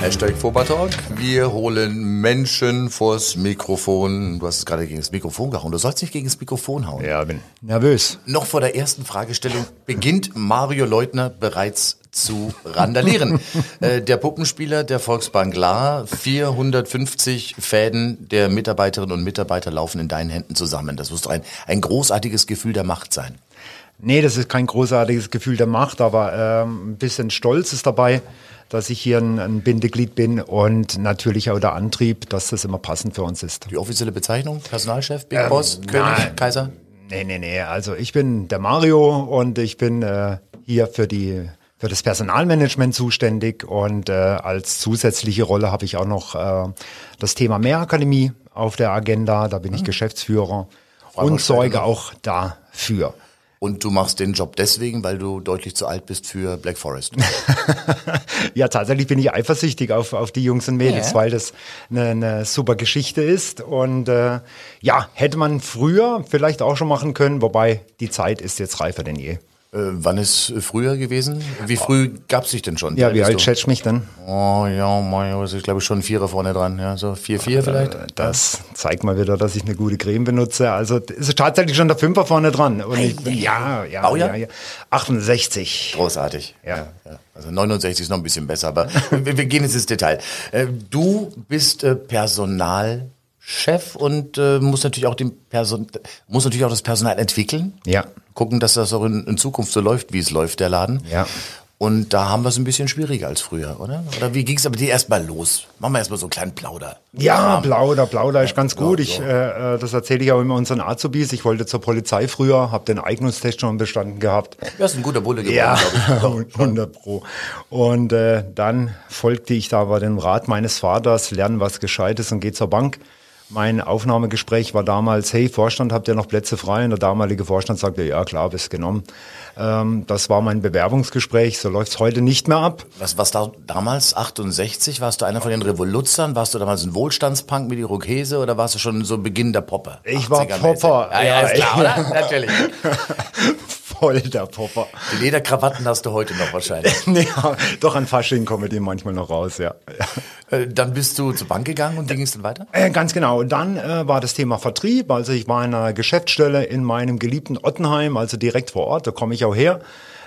Hashtag Fobertalk. Wir holen Menschen vors Mikrofon. Du hast es gerade gegen das Mikrofon gehauen. Du sollst nicht gegen das Mikrofon hauen. Ja, bin nervös. Noch vor der ersten Fragestellung beginnt Mario Leutner bereits zu randalieren. äh, der Puppenspieler der Volksbank La, 450 Fäden der Mitarbeiterinnen und Mitarbeiter laufen in deinen Händen zusammen. Das muss doch ein, ein großartiges Gefühl der Macht sein. Nee, das ist kein großartiges Gefühl der Macht, aber ähm, ein bisschen Stolz ist dabei dass ich hier ein, ein, Bindeglied bin und natürlich auch der Antrieb, dass das immer passend für uns ist. Die offizielle Bezeichnung? Personalchef, Big ähm, Boss, König, nein, Kaiser? Nee, nee, nee. Also ich bin der Mario und ich bin äh, hier für die für das Personalmanagement zuständig und äh, als zusätzliche Rolle habe ich auch noch äh, das Thema Mehrakademie auf der Agenda. Da bin ich hm. Geschäftsführer und sorge auch dafür. Und du machst den Job deswegen, weil du deutlich zu alt bist für Black Forest. ja, tatsächlich bin ich eifersüchtig auf, auf die Jungs und Mädels, yeah. weil das eine, eine super Geschichte ist. Und äh, ja, hätte man früher vielleicht auch schon machen können, wobei die Zeit ist jetzt reifer denn je. Äh, wann ist früher gewesen? Wie früh gab es dich denn schon? Ja, wie alt schätzt mich denn? Oh ja, mein, also ich glaube schon Vierer vorne dran, ja, so vier, vier vielleicht. Äh, das zeigt mal wieder, dass ich eine gute Creme benutze. Also ist tatsächlich schon der Fünfer vorne dran. Und ich bin, ja, ja, ja, ja. 68. Großartig. Ja. ja. Also 69 ist noch ein bisschen besser, aber wir, gehen jetzt ins Detail. Äh, du bist Personal Chef und äh, muss natürlich auch den Person muss natürlich auch das Personal entwickeln. Ja. Gucken, dass das auch in, in Zukunft so läuft, wie es läuft, der Laden. Ja. Und da haben wir es ein bisschen schwieriger als früher, oder? Oder wie ging es aber dir erstmal los? Machen wir erstmal so einen kleinen Plauder. Ja, Plauder, Plauder ist ganz gut. Ich, äh, äh, das erzähle ich auch immer unseren Azubis. Ich wollte zur Polizei früher, habe den Eignungstest schon bestanden gehabt. Du hast ein guter Bulle geworden, ja, glaube ich. 100 Pro. Und äh, dann folgte ich da bei dem Rat meines Vaters, lernen was Gescheites und geh zur Bank. Mein Aufnahmegespräch war damals, hey Vorstand, habt ihr noch Plätze frei? Und der damalige Vorstand sagte, ja klar, bist genommen. Ähm, das war mein Bewerbungsgespräch, so läuft's heute nicht mehr ab. Was, was da damals, 68, warst du einer von den Revoluzern? Warst du damals ein Wohlstandspunk mit Irokese oder warst du schon so Beginn der Poppe? Ich war Popper. Ja, ja, ist klar, oder? Natürlich. voll der Popper. Die Lederkrawatten hast du heute noch wahrscheinlich. nee, doch an Fasching komme die manchmal noch raus, ja. Äh, dann bist du zur Bank gegangen und wie ging es dann weiter? Äh, ganz genau. Dann äh, war das Thema Vertrieb. Also ich war in einer Geschäftsstelle in meinem geliebten Ottenheim, also direkt vor Ort. Da komme ich auch her.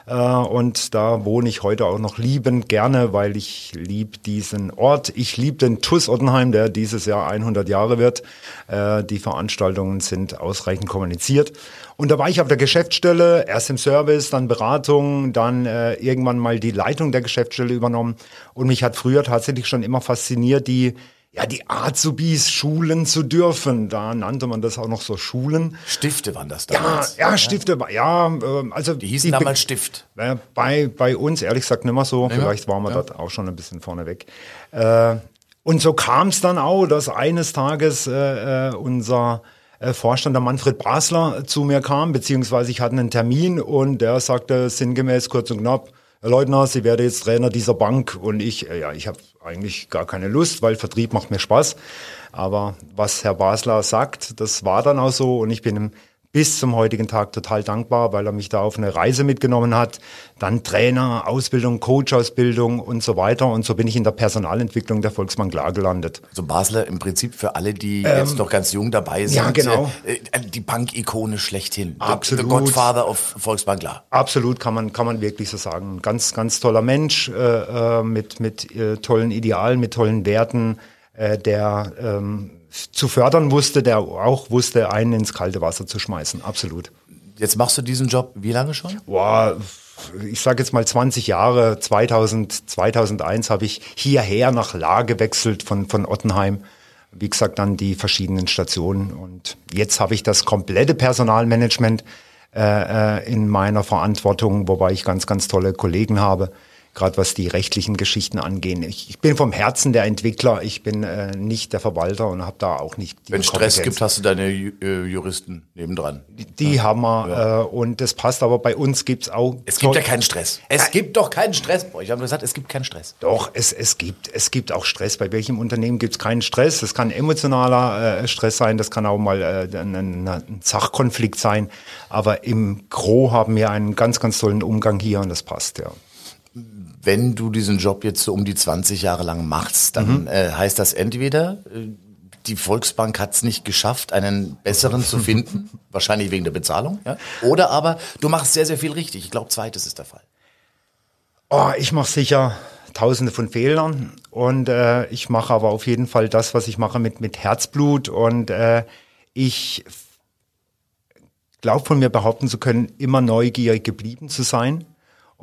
Äh, und da wohne ich heute auch noch liebend gerne, weil ich lieb diesen Ort. Ich liebe den TUS Ottenheim, der dieses Jahr 100 Jahre wird. Äh, die Veranstaltungen sind ausreichend kommuniziert. Und da war ich auf der Geschäftsstelle, erst im Service, dann Beratung, dann äh, irgendwann mal die Leitung der Geschäftsstelle übernommen. Und mich hat früher tatsächlich schon immer fasziniert, die ja, die Azubis schulen zu dürfen. Da nannte man das auch noch so Schulen. Stifte waren das damals. Ja, ja Stifte, ja, äh, also. Die hießen die, damals Stift. Äh, bei, bei uns, ehrlich gesagt, nicht mehr so. Ja, Vielleicht waren wir ja. dort auch schon ein bisschen vorneweg. Äh, und so kam es dann auch, dass eines Tages äh, äh unser Vorstand, der Manfred Basler, zu mir kam, beziehungsweise ich hatte einen Termin und der sagte sinngemäß kurz und knapp, Herr Leutner, Sie werden jetzt Trainer dieser Bank und ich, äh, ja, ich habe eigentlich gar keine Lust, weil Vertrieb macht mir Spaß. Aber was Herr Basler sagt, das war dann auch so und ich bin im bis zum heutigen Tag total dankbar, weil er mich da auf eine Reise mitgenommen hat. Dann Trainer, Ausbildung, Coach-Ausbildung und so weiter. Und so bin ich in der Personalentwicklung der Volksbank klar gelandet. So Basler im Prinzip für alle, die ähm, jetzt noch ganz jung dabei sind. Ja, genau. Äh, äh die Bank-Ikone schlechthin. Absolut. The, the Godfather of Volksbank klar. Absolut, kann man, kann man wirklich so sagen. Ganz, ganz toller Mensch äh, äh mit, mit äh, tollen Idealen, mit tollen Werten, äh, der ähm, zu fördern wusste, der auch wusste, einen ins kalte Wasser zu schmeißen. Absolut. Jetzt machst du diesen Job wie lange schon? Boah, ich sage jetzt mal 20 Jahre. 2000, 2001 habe ich hierher nach La gewechselt von, von Ottenheim. Wie gesagt, dann die verschiedenen Stationen. Und jetzt habe ich das komplette Personalmanagement äh, äh in meiner Verantwortung, wobei ich ganz, ganz tolle Kollegen habe gerade was die rechtlichen Geschichten angehen. Ich, ich, bin vom Herzen der Entwickler, ich bin äh, nicht der Verwalter und habe da auch nicht die Wenn Stress gibt, hast du deine äh, Juristen nebendran. Die, die ja. haben wir ja. äh, und das passt, aber bei uns gibt's auch... Es gibt ja keinen Stress. Es gibt doch keinen Stress. Ich habe gesagt, es gibt keinen Stress. Doch, es, es, gibt, es gibt auch Stress. Bei welchem Unternehmen gibt's keinen Stress? Es kann emotionaler äh, Stress sein, das kann auch mal äh, ein, ein Sachkonflikt sein, aber im Gro haben wir einen ganz, ganz tollen Umgang hier und das passt, ja wenn du diesen Job jetzt so um die 20 Jahre lang machst, dann mhm. äh, heißt das entweder, äh, die Volksbank hat es nicht geschafft, einen besseren zu finden, wahrscheinlich wegen der Bezahlung, ja? oder aber du machst sehr, sehr viel richtig. Ich glaube, zweites ist der Fall. Oh, ich mache sicher tausende von Fehlern und äh, ich mache aber auf jeden Fall das, was ich mache mit, mit Herzblut und äh, ich glaube von mir behaupten zu können, immer neugierig geblieben zu sein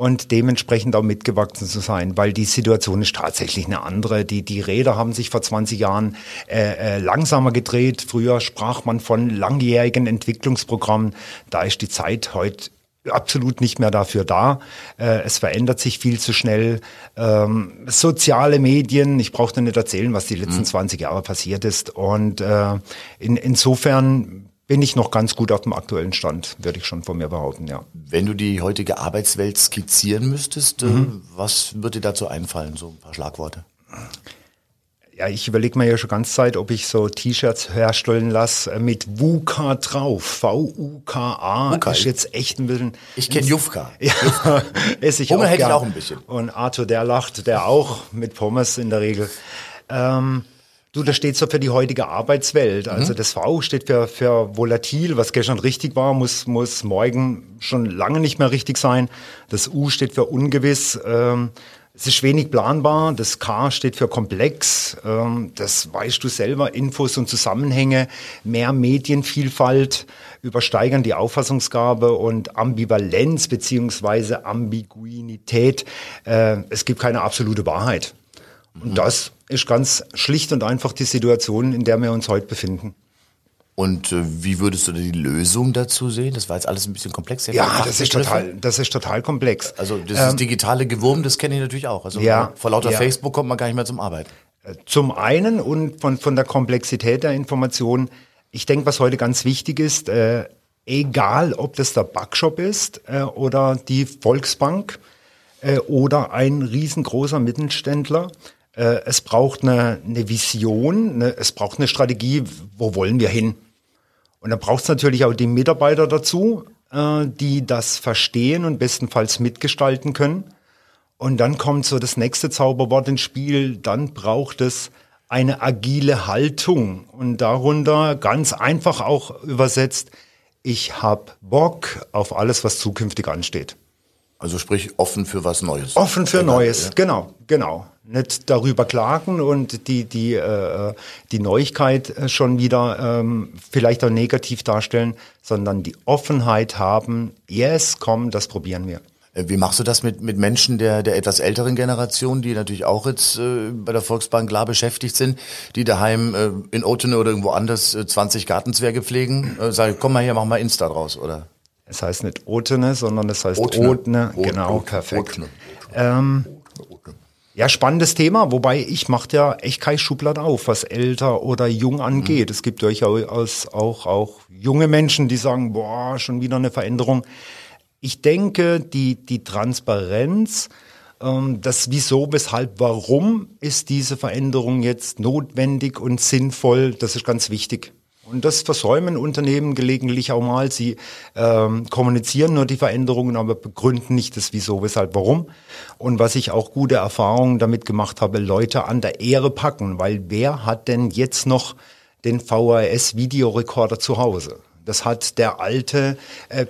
und dementsprechend auch mitgewachsen zu sein, weil die Situation ist tatsächlich eine andere. Die, die Räder haben sich vor 20 Jahren äh, äh, langsamer gedreht. Früher sprach man von langjährigen Entwicklungsprogrammen. Da ist die Zeit heute absolut nicht mehr dafür da. Äh, es verändert sich viel zu schnell. Ähm, soziale Medien, ich brauche dir nicht erzählen, was die letzten mhm. 20 Jahre passiert ist. Und äh, in, insofern bin ich noch ganz gut auf dem aktuellen Stand, würde ich schon von mir behaupten, ja. Wenn du die heutige Arbeitswelt skizzieren müsstest, äh, mhm. was würde dir dazu einfallen, so ein paar Schlagworte? Ja, ich überlege mir ja schon ganz Zeit, ob ich so T-Shirts herstellen lasse mit WUKA drauf. V-U-K-A. Ist jetzt echt ein bisschen. Ich kenne Jufka. Ja, esse ich Hunger auch hätte ich auch ein bisschen. Und Arthur, der lacht, der auch mit Pommes in der Regel. Ähm, Du, das steht so für die heutige Arbeitswelt. Mhm. Also das V steht für, für volatil, was gestern richtig war, muss, muss morgen schon lange nicht mehr richtig sein. Das U steht für ungewiss. Ähm, es ist wenig planbar. Das K steht für komplex. Ähm, das weißt du selber. Infos und Zusammenhänge, mehr Medienvielfalt übersteigern die Auffassungsgabe und Ambivalenz beziehungsweise Ambiguität. Äh, es gibt keine absolute Wahrheit. Und das ist ganz schlicht und einfach die Situation, in der wir uns heute befinden. Und äh, wie würdest du die Lösung dazu sehen? Das war jetzt alles ein bisschen komplex. Ja, das ist total, das ist total komplex. Also das ähm, digitale Gewurm, das kenne ich natürlich auch. Also ja, vor lauter ja. Facebook kommt man gar nicht mehr zum Arbeiten. Äh, zum einen und von, von der Komplexität der Information. Ich denke, was heute ganz wichtig ist, äh, egal ob das der Backshop ist äh, oder die Volksbank äh, oder ein riesengroßer Mittelständler, äh, es braucht eine, eine Vision, eine, es braucht eine Strategie, wo wollen wir hin? Und dann braucht es natürlich auch die Mitarbeiter dazu, äh, die das verstehen und bestenfalls mitgestalten können. Und dann kommt so das nächste Zauberwort ins Spiel, dann braucht es eine agile Haltung. Und darunter ganz einfach auch übersetzt, ich habe Bock auf alles, was zukünftig ansteht. Also sprich offen für was Neues. Offen für genau, Neues, ja. genau, genau. Nicht darüber klagen und die, die, äh, die Neuigkeit äh, schon wieder ähm, vielleicht auch negativ darstellen, sondern die Offenheit haben, yes, komm, das probieren wir. Äh, wie machst du das mit, mit Menschen der, der etwas älteren Generation, die natürlich auch jetzt äh, bei der Volksbank klar beschäftigt sind, die daheim äh, in Otene oder irgendwo anders äh, 20 Gartenzwerge pflegen? Äh, sag, komm mal her, mach mal Insta draus, oder? Es heißt nicht Otene, sondern es heißt Otne. Otne. Genau, Otne. perfekt. Otne. Ähm, ja, spannendes Thema, wobei ich mache ja echt kein Schublade auf, was älter oder jung angeht. Mhm. Es gibt durchaus auch, auch junge Menschen, die sagen, boah, schon wieder eine Veränderung. Ich denke, die, die Transparenz, ähm, das Wieso, Weshalb, Warum ist diese Veränderung jetzt notwendig und sinnvoll, das ist ganz wichtig. Und das versäumen Unternehmen gelegentlich auch mal. Sie ähm, kommunizieren nur die Veränderungen, aber begründen nicht das Wieso, Weshalb, Warum. Und was ich auch gute Erfahrungen damit gemacht habe, Leute an der Ehre packen, weil wer hat denn jetzt noch den VHS-Videorekorder zu Hause? Das hat der alte äh,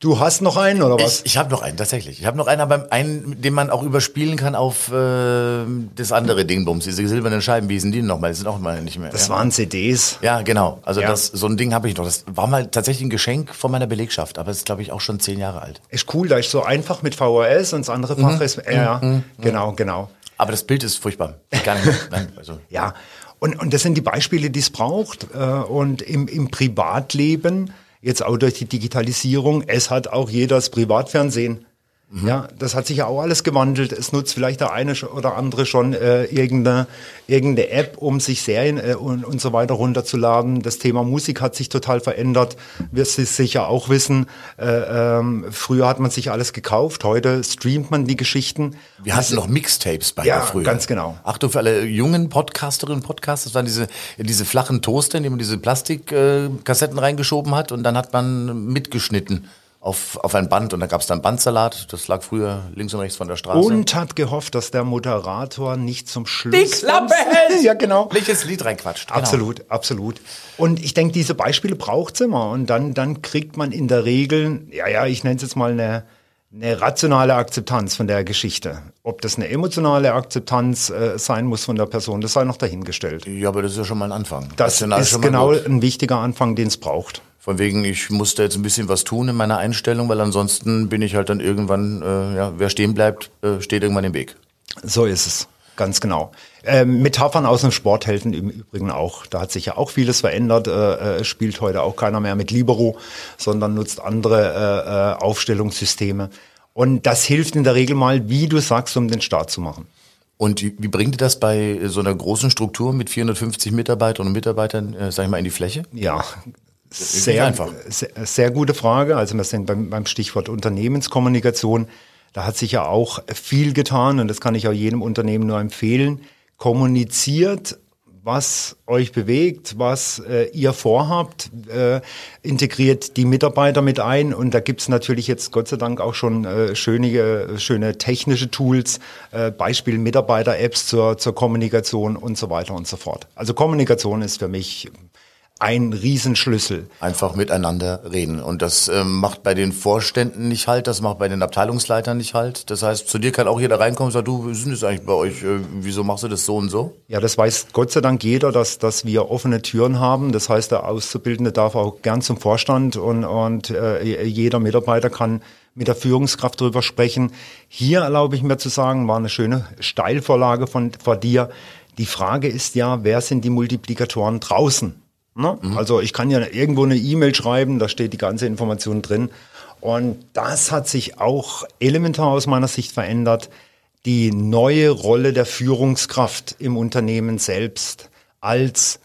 Du hast noch einen oder was? Ich, ich habe noch einen tatsächlich. Ich habe noch einen, aber einen, den man auch überspielen kann auf äh, das andere Dingbums, diese silbernen Scheiben. Wie sind die nochmal? Das sind auch mal nicht mehr. Das ja. waren CDs. Ja, genau. Also ja. das so ein Ding habe ich noch. Das war mal tatsächlich ein Geschenk von meiner Belegschaft, aber es ist glaube ich auch schon zehn Jahre alt. Ist cool, da ist so einfach mit VHS und das andere Fach mhm. ist. Äh, ja, mhm. genau, genau. Aber das Bild ist furchtbar. Gar nicht. Nein, also. ja. Und, und das sind die Beispiele, die es braucht. Äh, und im, im Privatleben jetzt auch durch die Digitalisierung, es hat auch jeder das Privatfernsehen. Mhm. Ja, das hat sich ja auch alles gewandelt. Es nutzt vielleicht der eine oder andere schon äh, irgendeine, irgendeine App, um sich Serien äh, und, und so weiter runterzuladen. Das Thema Musik hat sich total verändert. Wirst Sie sicher auch wissen. Äh, ähm, früher hat man sich alles gekauft, heute streamt man die Geschichten. Wir hatten noch Mixtapes bei ja, früher. ganz genau. Achtung für alle jungen Podcasterinnen und Podcaster, das waren diese, diese flachen Toaster, in die man diese Plastikkassetten äh, reingeschoben hat und dann hat man mitgeschnitten auf, auf ein Band und da gab es dann Bandsalat. Das lag früher links und rechts von der Straße. Und hat gehofft, dass der Moderator nicht zum Schluss. Die Klappe hält! ja, genau. Welches Lied reinquatscht. Genau. Absolut, absolut. Und ich denke, diese Beispiele braucht's immer. Und dann, dann kriegt man in der Regel, ja, ja, ich nenne es jetzt mal eine, eine rationale Akzeptanz von der Geschichte. Ob das eine emotionale Akzeptanz äh, sein muss von der Person, das sei noch dahingestellt. Ja, aber das ist ja schon mal ein Anfang. Das Rational ist genau gut. ein wichtiger Anfang, den es braucht. Von wegen, ich musste jetzt ein bisschen was tun in meiner Einstellung, weil ansonsten bin ich halt dann irgendwann, äh, ja, wer stehen bleibt, äh, steht irgendwann im Weg. So ist es, ganz genau. Ähm, Metaphern aus dem Sport helfen im Übrigen auch. Da hat sich ja auch vieles verändert. Äh, äh, spielt heute auch keiner mehr mit Libero, sondern nutzt andere äh, äh, Aufstellungssysteme. Und das hilft in der Regel mal, wie du sagst, um den Start zu machen. Und wie bringt ihr das bei so einer großen Struktur mit 450 Mitarbeitern und Mitarbeitern, äh, sag ich mal, in die Fläche? Ja, sehr, einfach. Sehr, sehr, gute Frage. Also wir sind beim, beim Stichwort Unternehmenskommunikation. Da hat sich ja auch viel getan und das kann ich auch jedem Unternehmen nur empfehlen. Kommuniziert, was euch bewegt, was äh, ihr vorhabt, äh, integriert die Mitarbeiter mit ein und da gibt's natürlich jetzt Gott sei Dank auch schon äh, schöne, schöne technische Tools, äh, Beispiel Mitarbeiter-Apps zur, zur Kommunikation und so weiter und so fort. Also Kommunikation ist für mich ein Riesenschlüssel. Einfach miteinander reden. Und das ähm, macht bei den Vorständen nicht halt, das macht bei den Abteilungsleitern nicht halt. Das heißt, zu dir kann auch jeder reinkommen und sagen, du, wie sind das eigentlich bei euch? Äh, wieso machst du das so und so? Ja, das weiß Gott sei Dank jeder, dass, dass wir offene Türen haben. Das heißt, der Auszubildende darf auch gern zum Vorstand und, und äh, jeder Mitarbeiter kann mit der Führungskraft drüber sprechen. Hier erlaube ich mir zu sagen, war eine schöne Steilvorlage von, von dir. Die Frage ist ja, wer sind die Multiplikatoren draußen? Ne? Mhm. Also ich kann ja irgendwo eine E-Mail schreiben, da steht die ganze Information drin. Und das hat sich auch elementar aus meiner Sicht verändert. Die neue Rolle der Führungskraft im Unternehmen selbst als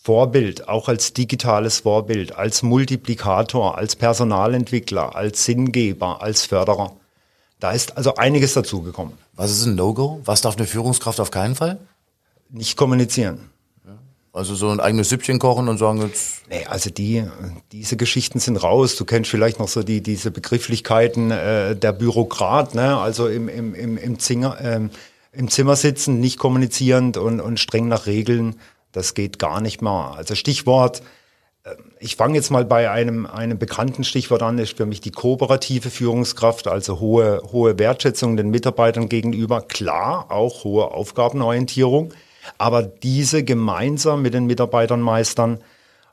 Vorbild, auch als digitales Vorbild, als Multiplikator, als Personalentwickler, als Sinngeber, als Förderer. Da ist also einiges dazugekommen. Was ist ein No-Go? Was darf eine Führungskraft auf keinen Fall? Nicht kommunizieren. Also so ein eigenes Süppchen kochen und sagen jetzt. Nee, also die, diese Geschichten sind raus. Du kennst vielleicht noch so die, diese Begrifflichkeiten äh, der Bürokrat, ne? Also im, im, im, im, Zinger, ähm, im Zimmer sitzen, nicht kommunizierend und, und streng nach Regeln. Das geht gar nicht mehr. Also Stichwort, äh, ich fange jetzt mal bei einem, einem bekannten Stichwort an, ist für mich die kooperative Führungskraft, also hohe, hohe Wertschätzung den Mitarbeitern gegenüber. Klar, auch hohe Aufgabenorientierung aber diese gemeinsam mit den Mitarbeitern meistern.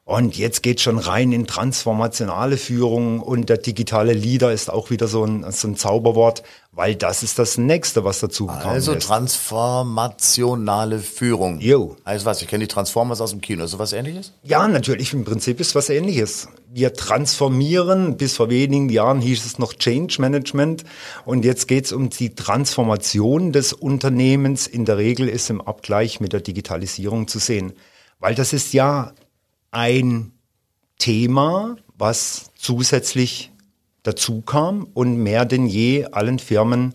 Und jetzt geht schon rein in transformationale Führung und der digitale Leader ist auch wieder so ein, so ein Zauberwort, weil das ist das Nächste, was dazu gekommen also ist. Also transformationale Führung. Jo. Heißt was? Ich kenne die Transformers aus dem Kino. Ist das was ähnliches? Ja, natürlich. Im Prinzip ist was ähnliches. Wir transformieren, bis vor wenigen Jahren hieß es noch Change Management und jetzt geht es um die Transformation des Unternehmens. In der Regel ist im Abgleich mit der Digitalisierung zu sehen. Weil das ist ja ein Thema, was zusätzlich dazu kam und mehr denn je allen Firmen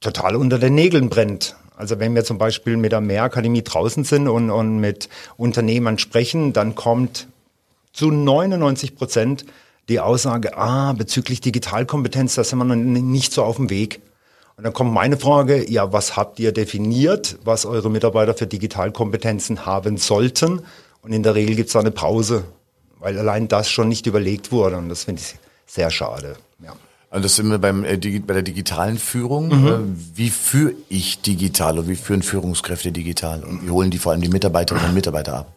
total unter den Nägeln brennt. Also wenn wir zum Beispiel mit der Mehrakademie draußen sind und, und mit Unternehmern sprechen, dann kommt zu 99 Prozent die Aussage, ah, bezüglich Digitalkompetenz, da sind wir noch nicht so auf dem Weg. Und dann kommt meine Frage, ja, was habt ihr definiert, was eure Mitarbeiter für Digitalkompetenzen haben sollten? Und in der Regel gibt es da eine Pause, weil allein das schon nicht überlegt wurde. Und das finde ich sehr schade. Ja. Also das sind wir beim, äh, bei der digitalen Führung. Mhm. Äh, wie führe ich digital und wie führen Führungskräfte digital? Und wie holen die vor allem die Mitarbeiterinnen und Mitarbeiter ab?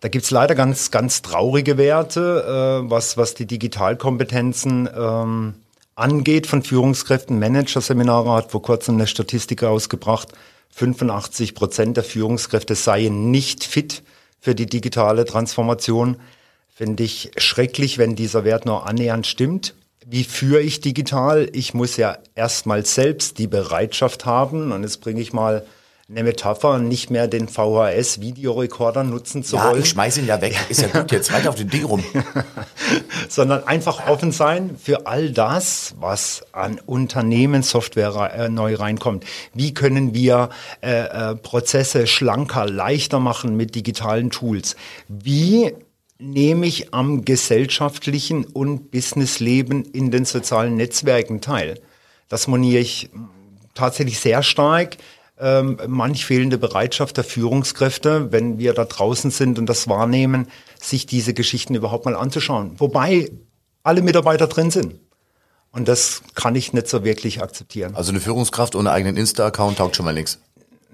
Da gibt's leider ganz, ganz traurige Werte, äh, was, was die Digitalkompetenzen ähm, angeht von Führungskräften. Managerseminare hat vor kurzem eine Statistik ausgebracht. 85 Prozent der Führungskräfte seien nicht fit für die digitale Transformation. Finde ich schrecklich, wenn dieser Wert nur annähernd stimmt. wie führe ich digital? Ich muss ja erstmal selbst die Bereitschaft haben und jetzt bringe ich mal eine Metapher, nicht mehr den VHS-Videorekorder nutzen zu ja, wollen. ich schmeiß ihn ja weg. Ist ja gut, jetzt weiter auf den Ding rum. Sondern einfach offen sein für all das, was an Unternehmenssoftware äh, neu reinkommt. Wie können wir äh, äh, Prozesse schlanker, leichter machen mit digitalen Tools? Wie nehme ich am gesellschaftlichen und Businessleben in den sozialen Netzwerken teil? Das moniere ich tatsächlich sehr stark ähm, manch fehlende Bereitschaft der Führungskräfte, wenn wir da draußen sind und das wahrnehmen, sich diese Geschichten überhaupt mal anzuschauen. Wobei alle Mitarbeiter drin sind. Und das kann ich nicht so wirklich akzeptieren. Also eine Führungskraft ohne eigenen Insta-Account taugt schon mal nichts.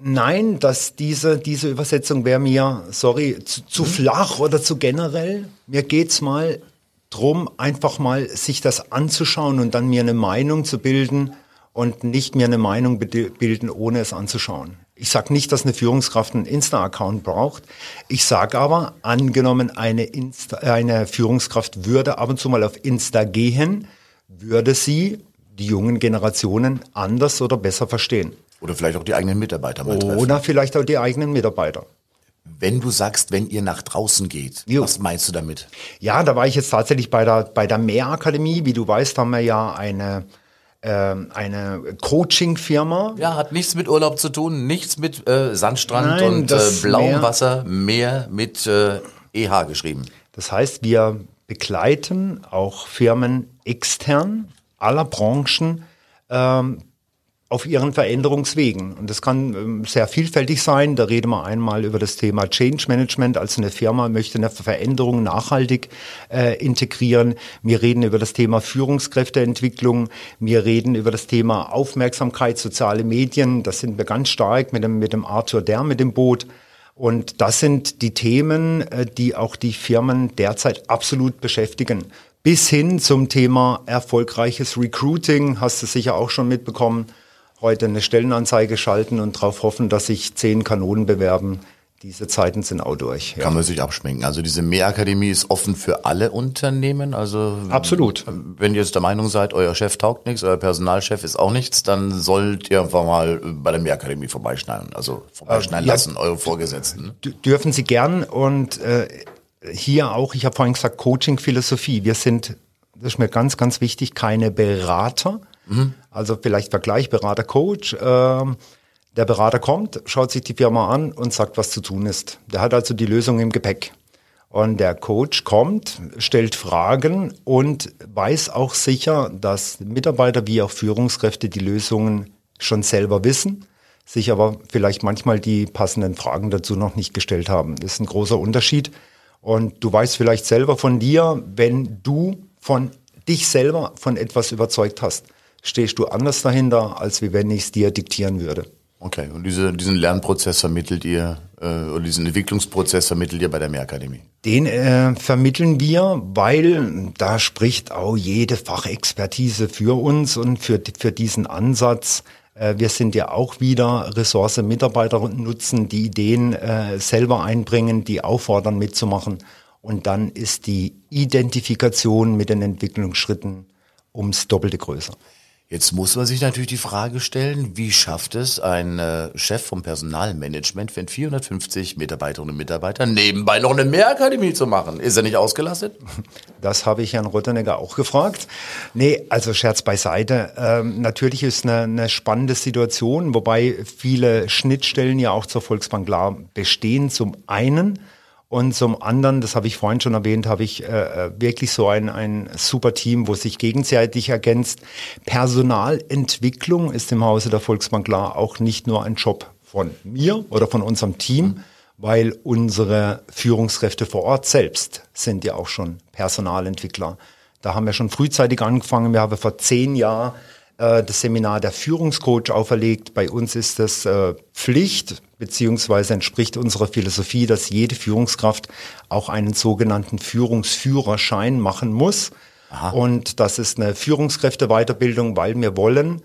Nein, dass diese, diese Übersetzung wäre mir, sorry, zu, zu hm. flach oder zu generell. Mir geht's mal drum, einfach mal sich das anzuschauen und dann mir eine Meinung zu bilden, und nicht mir eine Meinung bilden, ohne es anzuschauen. Ich sage nicht, dass eine Führungskraft einen Insta-Account braucht. Ich sage aber, angenommen eine, Insta, eine Führungskraft würde ab und zu mal auf Insta gehen, würde sie die jungen Generationen anders oder besser verstehen. Oder vielleicht auch die eigenen Mitarbeiter mal treffen. Oder vielleicht auch die eigenen Mitarbeiter. Wenn du sagst, wenn ihr nach draußen geht, jo. was meinst du damit? Ja, da war ich jetzt tatsächlich bei der, bei der Mehrakademie. Wie du weißt, haben wir ja eine, eine Coaching-Firma. Ja, hat nichts mit Urlaub zu tun, nichts mit äh, Sandstrand Nein, und äh, blauem Meer, Wasser, Meer mit äh, EH geschrieben. Das heißt, wir begleiten auch Firmen extern aller Branchen ähm, auf ihren Veränderungswegen. Und das kann ähm, sehr vielfältig sein. Da reden wir einmal über das Thema Change Management. Also eine Firma möchte eine Veränderung nachhaltig äh, integrieren. Wir reden über das Thema Führungskräfteentwicklung. Wir reden über das Thema Aufmerksamkeit, soziale Medien. Das sind wir ganz stark mit dem, mit dem Arthur Der mit dem Boot. Und das sind die Themen, äh, die auch die Firmen derzeit absolut beschäftigen bis hin zum Thema erfolgreiches Recruiting, hast du sicher auch schon mitbekommen heute eine Stellenanzeige schalten und darauf hoffen, dass sich zehn Kanonen bewerben. Diese Zeiten sind auch durch. Ja. Kann man sich abschminken. Also diese Mehrakademie ist offen für alle Unternehmen. Also absolut. Wenn ihr jetzt der Meinung seid, euer Chef taugt nichts, euer Personalchef ist auch nichts, dann sollt ihr einfach mal bei der Mehrakademie vorbeischneiden. Also vorbeischneiden äh, lassen, ja, eure Vorgesetzten. Dürfen Sie gern und äh, hier auch, ich habe vorhin gesagt, Coaching-Philosophie. Wir sind, das ist mir ganz, ganz wichtig, keine Berater, Mhm. Also vielleicht Vergleich Berater Coach. Ähm, der Berater kommt, schaut sich die Firma an und sagt, was zu tun ist. Der hat also die Lösung im Gepäck. Und der Coach kommt, stellt Fragen und weiß auch sicher, dass Mitarbeiter wie auch Führungskräfte die Lösungen schon selber wissen, sich aber vielleicht manchmal die passenden Fragen dazu noch nicht gestellt haben. Das ist ein großer Unterschied. Und du weißt vielleicht selber von dir, wenn du von dich selber von etwas überzeugt hast, stehst du anders dahinter, als wie wenn ich es dir diktieren würde. Okay, und diese, diesen Lernprozess vermittelt ihr, äh, oder diesen Entwicklungsprozess vermittelt ihr bei der Mehrakademie? Den äh, vermitteln wir, weil da spricht auch jede Fachexpertise für uns und für, für diesen Ansatz. Äh, wir sind ja auch wieder Ressource Mitarbeiter nutzen, die Ideen äh, selber einbringen, die auffordern mitzumachen. Und dann ist die Identifikation mit den Entwicklungsschritten ums Doppelte größer. Jetzt muss man sich natürlich die Frage stellen, wie schafft es ein äh, Chef vom Personalmanagement, wenn 450 Mitarbeiterinnen und Mitarbeiter nebenbei noch eine Mehrakademie zu machen? Ist er nicht ausgelastet? Das habe ich Herrn Rottenegger auch gefragt. Nee, also Scherz beiseite. Ähm, natürlich ist eine, eine spannende Situation, wobei viele Schnittstellen ja auch zur Volksbank klar bestehen. Zum einen und zum anderen, das habe ich vorhin schon erwähnt, habe ich äh, äh, wirklich so ein, ein super Team, wo sich gegenseitig ergänzt. Personalentwicklung ist im Hause der Volksbank klar auch nicht nur ein Job von mir oder von unserem Team, weil unsere Führungskräfte vor Ort selbst sind ja auch schon Personalentwickler. Da haben wir schon frühzeitig angefangen. Wir haben vor zehn Jahren äh, das Seminar der Führungscoach auferlegt. Bei uns ist das äh, Pflicht, beziehungsweise entspricht unserer Philosophie, dass jede Führungskraft auch einen sogenannten Führungsführerschein machen muss. Aha. Und das ist eine Führungskräfteweiterbildung, weil wir wollen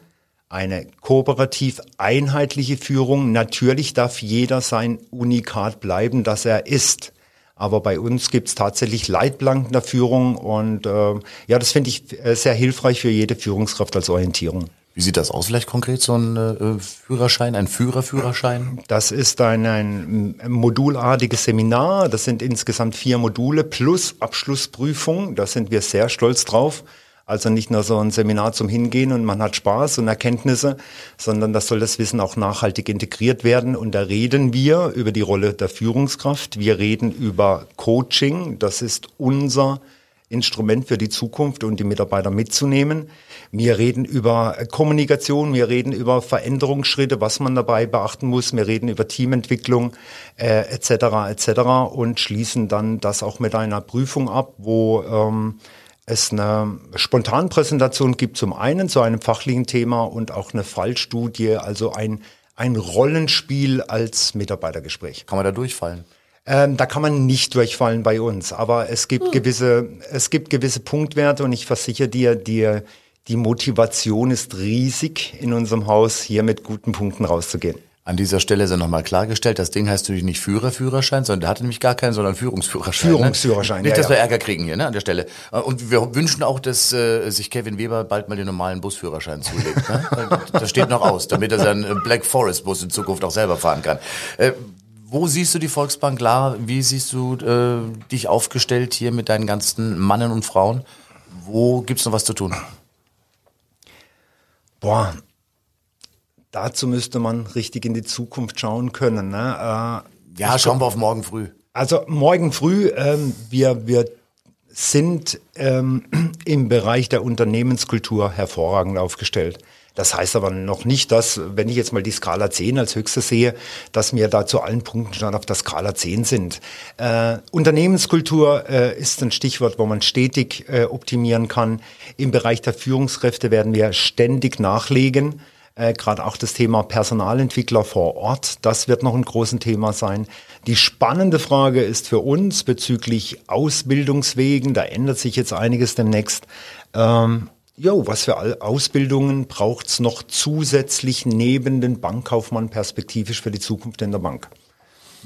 eine kooperativ einheitliche Führung. Natürlich darf jeder sein Unikat bleiben, das er ist. Aber bei uns gibt's tatsächlich Leitplanken der Führung und äh, ja, das finde ich äh, sehr hilfreich für jede Führungskraft als Orientierung. Wie sieht das aus, vielleicht konkret so ein äh, Führerschein, ein Führerführerschein? Das ist ein, ein modulartiges Seminar. Das sind insgesamt vier Module plus Abschlussprüfung. Da sind wir sehr stolz drauf. Also nicht nur so ein Seminar zum Hingehen und man hat Spaß und Erkenntnisse, sondern das soll das Wissen auch nachhaltig integriert werden. Und da reden wir über die Rolle der Führungskraft. Wir reden über Coaching. Das ist unser Instrument für die Zukunft und die Mitarbeiter mitzunehmen. Wir reden über Kommunikation, wir reden über Veränderungsschritte, was man dabei beachten muss. Wir reden über Teamentwicklung äh, etc. etc. und schließen dann das auch mit einer Prüfung ab, wo ähm, es eine Spontanpräsentation gibt zum einen zu einem fachlichen Thema und auch eine Fallstudie, also ein, ein Rollenspiel als Mitarbeitergespräch. Kann man da durchfallen? Ähm, da kann man nicht durchfallen bei uns, aber es gibt hm. gewisse, es gibt gewisse Punktwerte und ich versichere dir, die, die Motivation ist riesig in unserem Haus, hier mit guten Punkten rauszugehen. An dieser Stelle ist nochmal klargestellt, das Ding heißt natürlich nicht Führerführerschein, sondern der hatte nämlich gar keinen, sondern Führungsführerschein. Ne? Führungsführerschein, ne? Nicht, dass ja. wir Ärger kriegen hier, ne, an der Stelle. Äh, und wir wünschen auch, dass äh, sich Kevin Weber bald mal den normalen Busführerschein zulegt. Ne? Das steht noch aus, damit er seinen Black Forest Bus in Zukunft auch selber fahren kann. Äh, wo siehst du die Volksbank klar? Wie siehst du äh, dich aufgestellt hier mit deinen ganzen Mannen und Frauen? Wo gibt's noch was zu tun? Boah, Dazu müsste man richtig in die Zukunft schauen können. Ne? Äh, ja, schauen wir auf morgen früh. Also morgen früh, ähm, wir, wir sind ähm, im Bereich der Unternehmenskultur hervorragend aufgestellt. Das heißt aber noch nicht, dass, wenn ich jetzt mal die Skala 10 als höchste sehe, dass wir da zu allen Punkten schon auf der Skala 10 sind. Äh, Unternehmenskultur äh, ist ein Stichwort, wo man stetig äh, optimieren kann. Im Bereich der Führungskräfte werden wir ständig nachlegen. Äh, Gerade auch das Thema Personalentwickler vor Ort, das wird noch ein großes Thema sein. Die spannende Frage ist für uns bezüglich Ausbildungswegen, da ändert sich jetzt einiges demnächst. Ähm, Jo, was für Ausbildungen braucht's noch zusätzlich neben den Bankkaufmann perspektivisch für die Zukunft in der Bank?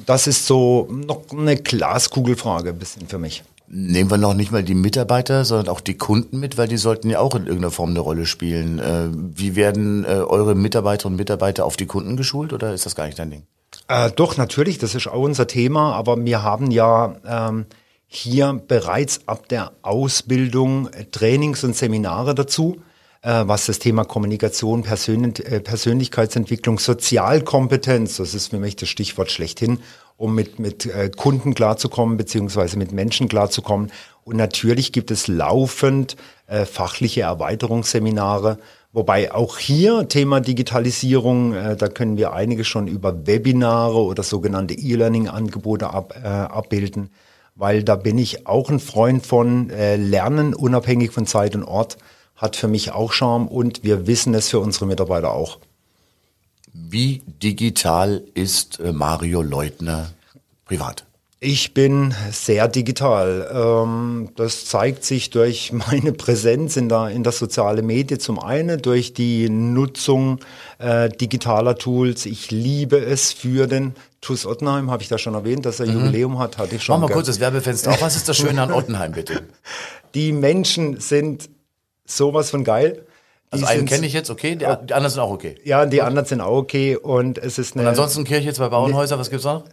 Das ist so noch eine Glaskugelfrage ein bisschen für mich. Nehmen wir noch nicht mal die Mitarbeiter, sondern auch die Kunden mit, weil die sollten ja auch in irgendeiner Form eine Rolle spielen. Äh, wie werden äh, eure Mitarbeiterinnen und Mitarbeiter auf die Kunden geschult oder ist das gar nicht dein Ding? Äh, doch, natürlich, das ist auch unser Thema, aber wir haben ja ähm, hier bereits ab der Ausbildung Trainings und Seminare dazu, äh, was das Thema Kommunikation, Persön äh, Persönlichkeitsentwicklung, Sozialkompetenz, das ist für mich das Stichwort schlechthin, um mit, mit äh, Kunden klarzukommen, beziehungsweise mit Menschen klarzukommen. Und natürlich gibt es laufend äh, fachliche Erweiterungsseminare, wobei auch hier Thema Digitalisierung, äh, da können wir einige schon über Webinare oder sogenannte E-Learning-Angebote ab, äh, abbilden, weil da bin ich auch ein Freund von äh, Lernen unabhängig von Zeit und Ort, hat für mich auch Charme und wir wissen es für unsere Mitarbeiter auch. Wie digital ist äh, Mario Leutner privat? Ich bin sehr digital. Ähm, das zeigt sich durch meine Präsenz in der, in der sozialen Medien zum einen, durch die Nutzung äh, digitaler Tools. Ich liebe es für den TUS Ottenheim, habe ich da schon erwähnt, dass er mhm. Jubiläum hat, hatte ich schon. Mach mal kurz das Werbefenster auf. Was ist das Schöne an Ottenheim, bitte? Die Menschen sind sowas von geil. Also einen kenne ich jetzt, okay, die, die, anderen sind auch okay. Ja, die anderen sind auch okay und es ist eine. Und ansonsten Kirche, zwei Bauernhäuser, was gibt's noch?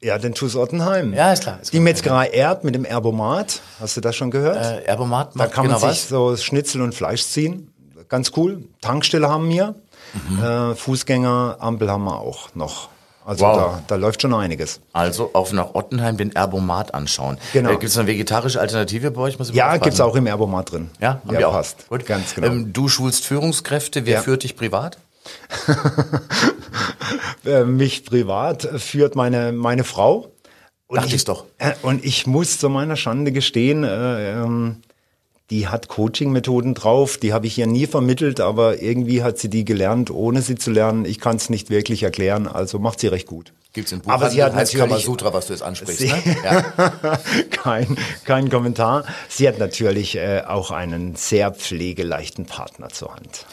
Ja, den TuS Ottenheim. Ja, ist klar. Ist die Metzgerei Erd mit dem Erbomat. Hast du das schon gehört? Äh, Erbomat Da kann genau man sich was? so Schnitzel und Fleisch ziehen. Ganz cool. Tankstelle haben wir. Mhm. Äh, Fußgänger, Ampel haben wir auch noch. Also wow. da, da läuft schon einiges. Also auf nach Ottenheim den Erbomat anschauen. Genau. Äh, Gibt es eine vegetarische Alternative bei euch? Muss ja, gibt es auch im Erbomat drin. Ja, haben ja, wir auch. passt. Gut. Ganz genau. Ähm, du schulst Führungskräfte. Wer ja. führt dich privat? Äh, mich privat führt meine, meine Frau. Und Dachte ich doch. Äh, und ich muss zu meiner Schande gestehen, äh, ähm, die hat Coaching-Methoden drauf, die habe ich ihr nie vermittelt, aber irgendwie hat sie die gelernt, ohne sie zu lernen. Ich kann es nicht wirklich erklären, also macht sie recht gut. Gibt's im Buch aber sie hat natürlich Sutra, was du jetzt ansprichst. Sie, ne? ja. kein, kein Kommentar. Sie hat natürlich äh, auch einen sehr pflegeleichten Partner zur Hand.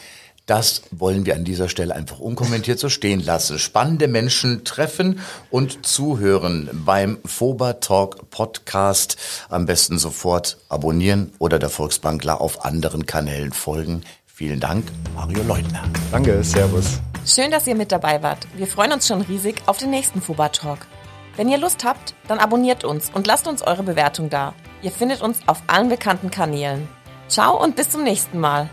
Das wollen wir an dieser Stelle einfach unkommentiert so stehen lassen. Spannende Menschen treffen und zuhören beim Foba Talk Podcast. Am besten sofort abonnieren oder der Volksbankler auf anderen Kanälen folgen. Vielen Dank, Mario Leutner. Danke, Servus. Schön, dass ihr mit dabei wart. Wir freuen uns schon riesig auf den nächsten Foba Talk. Wenn ihr Lust habt, dann abonniert uns und lasst uns eure Bewertung da. Ihr findet uns auf allen bekannten Kanälen. Ciao und bis zum nächsten Mal.